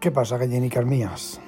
¿Qué pasa, gallinicas mías?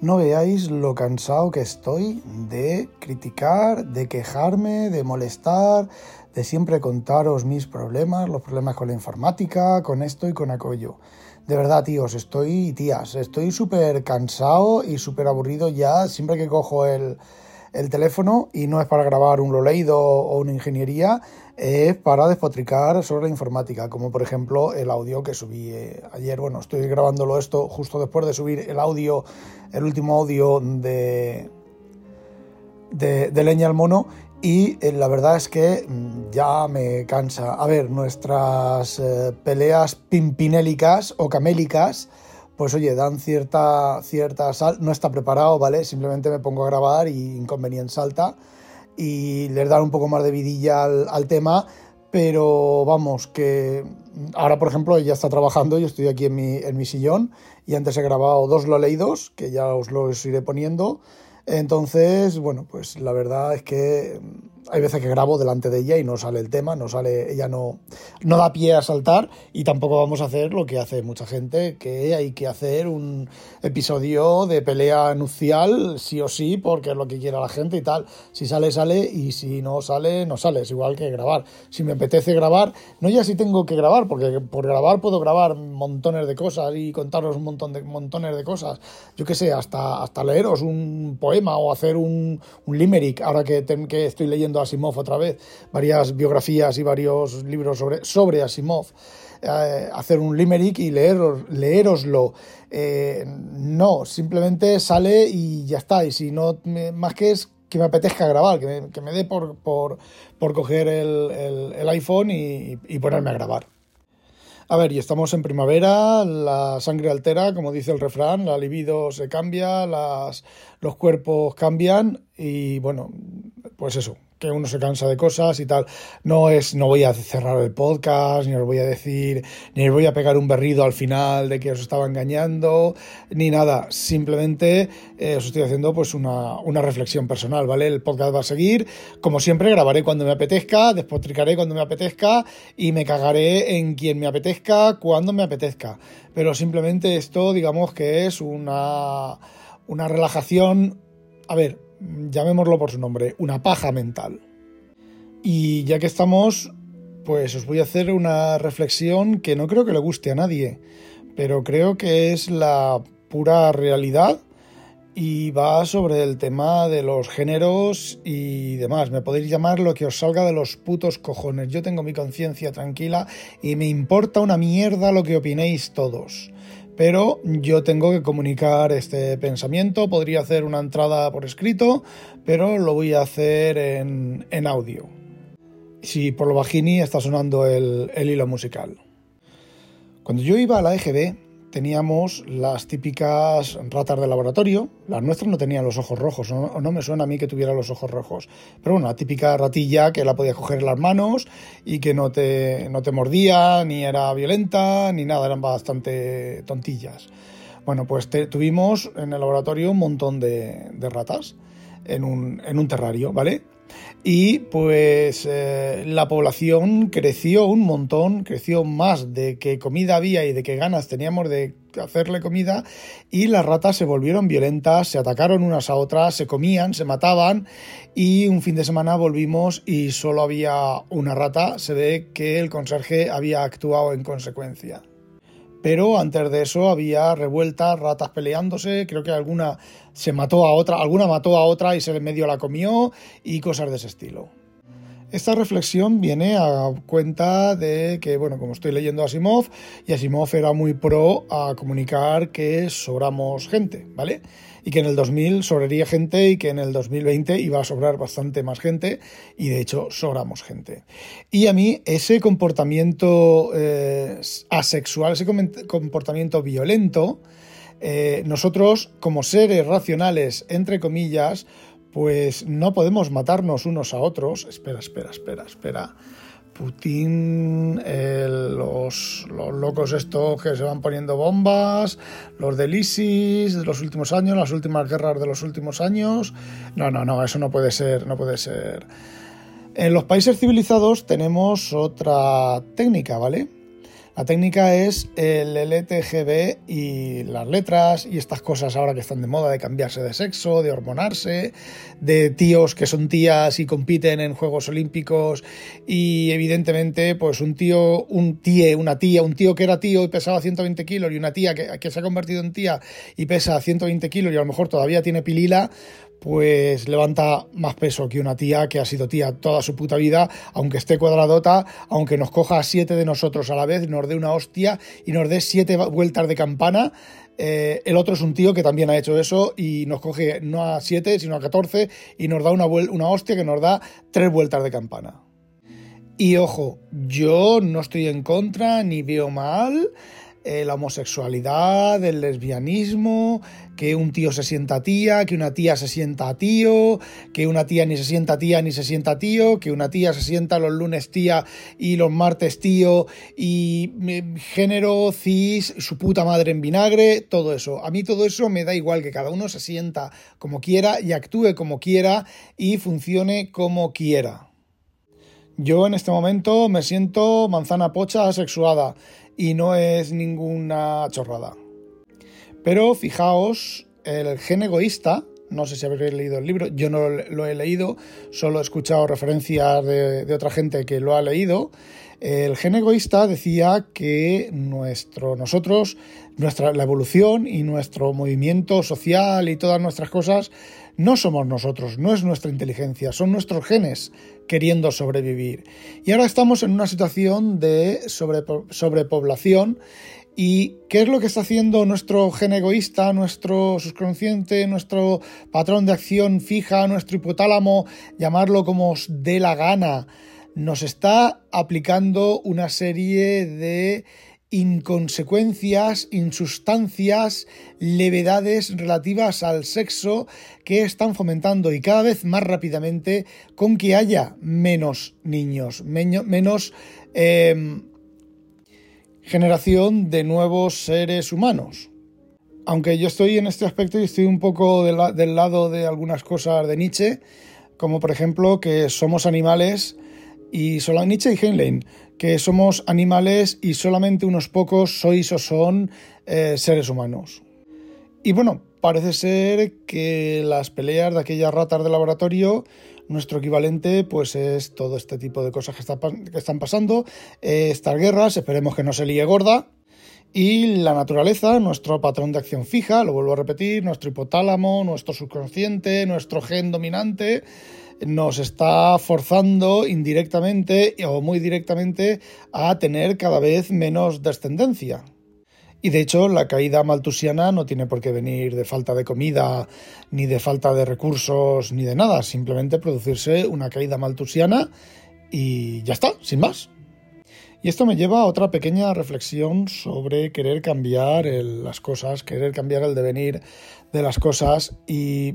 No veáis lo cansado que estoy de criticar, de quejarme, de molestar, de siempre contaros mis problemas, los problemas con la informática, con esto y con aquello. De verdad, tíos, estoy, tías, estoy súper cansado y súper aburrido ya siempre que cojo el, el teléfono y no es para grabar un lo leído o una ingeniería, es para despotricar sobre la informática, como por ejemplo el audio que subí eh, ayer. Bueno, estoy grabándolo esto justo después de subir el audio, el último audio de, de, Leña al Mono. Y eh, la verdad es que mm, ya me cansa. A ver, nuestras eh, peleas pimpinélicas o camélicas pues oye, dan cierta, cierta sal, no está preparado, ¿vale? Simplemente me pongo a grabar y inconveniente salta y les dan un poco más de vidilla al, tema, pero vamos, que ahora por ejemplo ya está trabajando, yo estoy aquí en mi, en mi sillón y antes he grabado dos lo leídos, que ya os los iré poniendo, entonces, bueno, pues la verdad es que hay veces que grabo delante de ella y no sale el tema, no sale, ella no, no da pie a saltar y tampoco vamos a hacer lo que hace mucha gente, que hay que hacer un episodio de pelea nupcial sí o sí, porque es lo que quiera la gente y tal. Si sale, sale y si no sale, no sale. Es igual que grabar. Si me apetece grabar, no ya si tengo que grabar, porque por grabar puedo grabar montones de cosas y contaros un montón de montones de cosas. Yo qué sé, hasta, hasta leeros un poema o hacer un, un limerick, ahora que, que estoy leyendo Asimov otra vez, varias biografías y varios libros sobre, sobre Asimov, eh, hacer un limerick y leer, leeroslo. Eh, no, simplemente sale y ya está. Y si no, más que es que me apetezca grabar, que me, dé por, por, coger el, iPhone y, y ponerme a grabar. A ver, y estamos en primavera, la sangre altera, como dice el refrán, la libido se cambia, las, los cuerpos cambian y bueno, pues eso, que uno se cansa de cosas y tal. No es, no voy a cerrar el podcast, ni os voy a decir, ni os voy a pegar un berrido al final de que os estaba engañando, ni nada. Simplemente eh, os estoy haciendo pues una, una, reflexión personal, ¿vale? El podcast va a seguir. Como siempre, grabaré cuando me apetezca, despotricaré cuando me apetezca y me cagaré en quien me apetezca cuando me apetezca. Pero simplemente esto, digamos que es una, una relajación. A ver, llamémoslo por su nombre, una paja mental. Y ya que estamos, pues os voy a hacer una reflexión que no creo que le guste a nadie, pero creo que es la pura realidad y va sobre el tema de los géneros y demás. Me podéis llamar lo que os salga de los putos cojones. Yo tengo mi conciencia tranquila y me importa una mierda lo que opinéis todos pero yo tengo que comunicar este pensamiento. Podría hacer una entrada por escrito, pero lo voy a hacer en, audio. Si por lo bajini está sonando el, el hilo musical. Cuando yo iba a la EGB, teníamos las típicas ratas de laboratorio. Las nuestras no tenían los ojos rojos, o no, me suena a mí que tuviera los ojos rojos. Pero bueno, la típica ratilla que la podías coger en las manos y que no te, no te mordía, ni era violenta, ni nada, eran bastante tontillas. Bueno, pues tuvimos en el laboratorio un montón de, de ratas en un, en un terrario, ¿vale? Y pues eh, la población creció un montón, creció más de que comida había y de que ganas teníamos de hacerle comida y las ratas se volvieron violentas, se atacaron unas a otras, se comían, se mataban y un fin de semana volvimos y solo había una rata, se ve que el conserje había actuado en consecuencia pero antes de eso había revueltas, ratas peleándose, creo que alguna se mató a otra, alguna mató a otra y se medio la comió y cosas de ese estilo. Esta reflexión viene a cuenta de que, bueno, como estoy leyendo Asimov, y Asimov era muy pro a comunicar que sobramos gente, ¿vale? Y que en el 2000 sobraría gente y que en el 2020 iba a sobrar bastante más gente, y de hecho sobramos gente. Y a mí ese comportamiento eh, asexual, ese comportamiento violento, eh, nosotros como seres racionales, entre comillas, pues no podemos matarnos unos a otros. Espera, espera, espera, espera. Putin, los, locos estos que se van poniendo bombas, los del ISIS de los últimos años, las últimas guerras de los últimos años. No, no, no, eso no puede ser, no puede ser. En los países civilizados tenemos otra técnica, ¿vale? La técnica es el LTGB y las letras y estas cosas ahora que están de moda de cambiarse de sexo, de hormonarse, de tíos que son tías y compiten en Juegos Olímpicos y evidentemente pues un tío, un tíe, una tía, un tío que era tío y pesaba 120 kilos y una tía que, que se ha convertido en tía y pesa 120 kilos y a lo mejor todavía tiene pilila, pues levanta más peso que una tía que ha sido tía toda su puta vida, aunque esté cuadradota, aunque nos coja a siete de nosotros a la vez, nos dé una hostia y nos dé siete vueltas de campana. Eh, el otro es un tío que también ha hecho eso y nos coge no a siete, sino a catorce y nos da una hostia que nos da tres vueltas de campana. Y ojo, yo no estoy en contra ni veo mal eh, la homosexualidad, el lesbianismo, que un tío se sienta tía, que una tía se sienta tío, que una tía ni se sienta tía ni se sienta tío, que una tía se sienta los lunes tía y los martes tío, y mm, género, cis, su puta madre en vinagre, todo eso. A mí todo eso me da igual, que cada uno se sienta como quiera y actúe como quiera y funcione como quiera. Yo en este momento me siento manzana pocha asexuada y no es ninguna chorrada. Pero fijaos, el gen egoísta, no sé si habréis leído el libro, yo no lo he leído, solo he escuchado referencias de, otra gente que lo ha leído. El gen egoísta decía que nuestro, nosotros, nuestra, la evolución y nuestro movimiento social y todas nuestras cosas no somos nosotros, no es nuestra inteligencia, son nuestros genes queriendo sobrevivir. Y ahora estamos en una situación de sobrepoblación ¿Y qué es lo que está haciendo nuestro gen egoísta, nuestro subconsciente, nuestro patrón de acción fija, nuestro hipotálamo, llamarlo como os dé la gana? Nos está aplicando una serie de inconsecuencias, insustancias, levedades relativas al sexo que están fomentando y cada vez más rápidamente con que haya menos niños, menos... Eh, generación de nuevos seres humanos. Aunque yo estoy en este aspecto y estoy un poco del lado de algunas cosas de Nietzsche, como por ejemplo que somos animales y solo Nietzsche y Heinlein, que somos animales y solamente unos pocos sois o son eh, seres humanos. Y bueno, parece ser que las peleas de aquellas ratas de laboratorio nuestro equivalente pues es todo este tipo de cosas que, están pasando, eh, estas guerras, esperemos que no se líe gorda, y la naturaleza, nuestro patrón de acción fija, lo vuelvo a repetir, nuestro hipotálamo, nuestro subconsciente, nuestro gen dominante, nos está forzando indirectamente o muy directamente a tener cada vez menos descendencia. Y de hecho, la caída maltusiana no tiene por qué venir de falta de comida, ni de falta de recursos, ni de nada. Simplemente producirse una caída maltusiana y ya está, sin más. Y esto me lleva a otra pequeña reflexión sobre querer cambiar las cosas, querer cambiar el devenir de las cosas. Y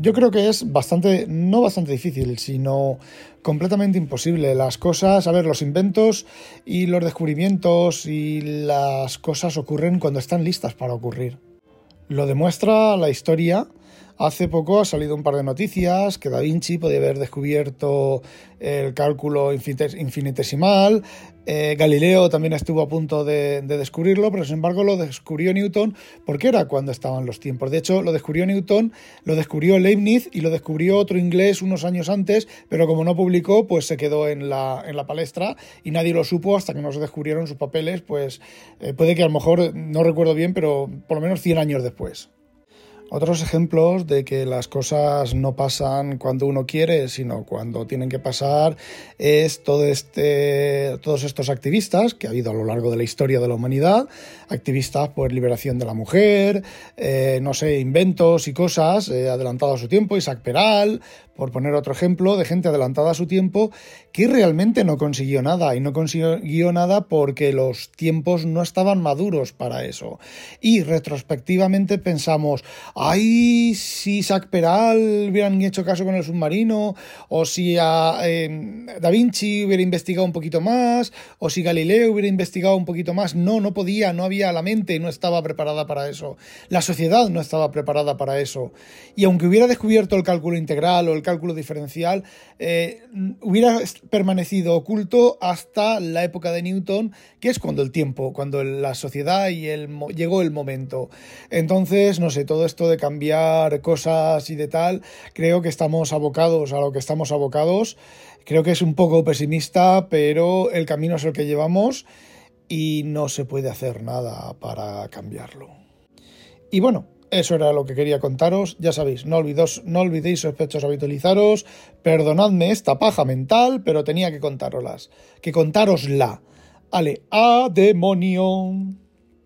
yo creo que es bastante, no bastante difícil, sino completamente imposible. Las cosas, a ver, los inventos y los descubrimientos y las cosas ocurren cuando están listas para ocurrir. Lo demuestra la historia Hace poco ha salido un par de noticias que Da Vinci podía haber descubierto el cálculo infinitesimal. Eh, Galileo también estuvo a punto de, descubrirlo, pero sin embargo lo descubrió Newton porque era cuando estaban los tiempos. De hecho, lo descubrió Newton, lo descubrió Leibniz y lo descubrió otro inglés unos años antes, pero como no publicó, pues se quedó en la, palestra y nadie lo supo hasta que no se descubrieron sus papeles, pues eh, puede que a lo mejor, no recuerdo bien, pero por lo menos 100 años después. Otros ejemplos de que las cosas no pasan cuando uno quiere, sino cuando tienen que pasar, es todo este, todos estos activistas que ha habido a lo largo de la historia de la humanidad, activistas por liberación de la mujer, eh, no sé, inventos y cosas eh, adelantados a su tiempo, Isaac Peral, por poner otro ejemplo, de gente adelantada a su tiempo que realmente no consiguió nada y no consiguió nada porque los tiempos no estaban maduros para eso. Y retrospectivamente pensamos, ay, si Isaac Peral hubieran hecho caso con el submarino, o si a, em, Da Vinci hubiera investigado un poquito más, o si Galileo hubiera investigado un poquito más. No, no podía, no había la mente, no estaba preparada para eso. La sociedad no estaba preparada para eso. Y aunque hubiera descubierto el cálculo integral o el cálculo diferencial, eh, hubiera permanecido oculto hasta la época de Newton, que es cuando el tiempo, cuando la sociedad y el, llegó el momento. Entonces, no sé, todo esto de cambiar cosas y de tal, creo que estamos abocados a lo que estamos abocados. Creo que es un poco pesimista, pero el camino es el que llevamos y no se puede hacer nada para cambiarlo. Y bueno, eso era lo que quería contaros. Ya sabéis, no, olvidos, no olvidéis sospechosos habitualizaros. Perdonadme esta paja mental, pero tenía que contároslas. Que contárosla. Ale, a demonio.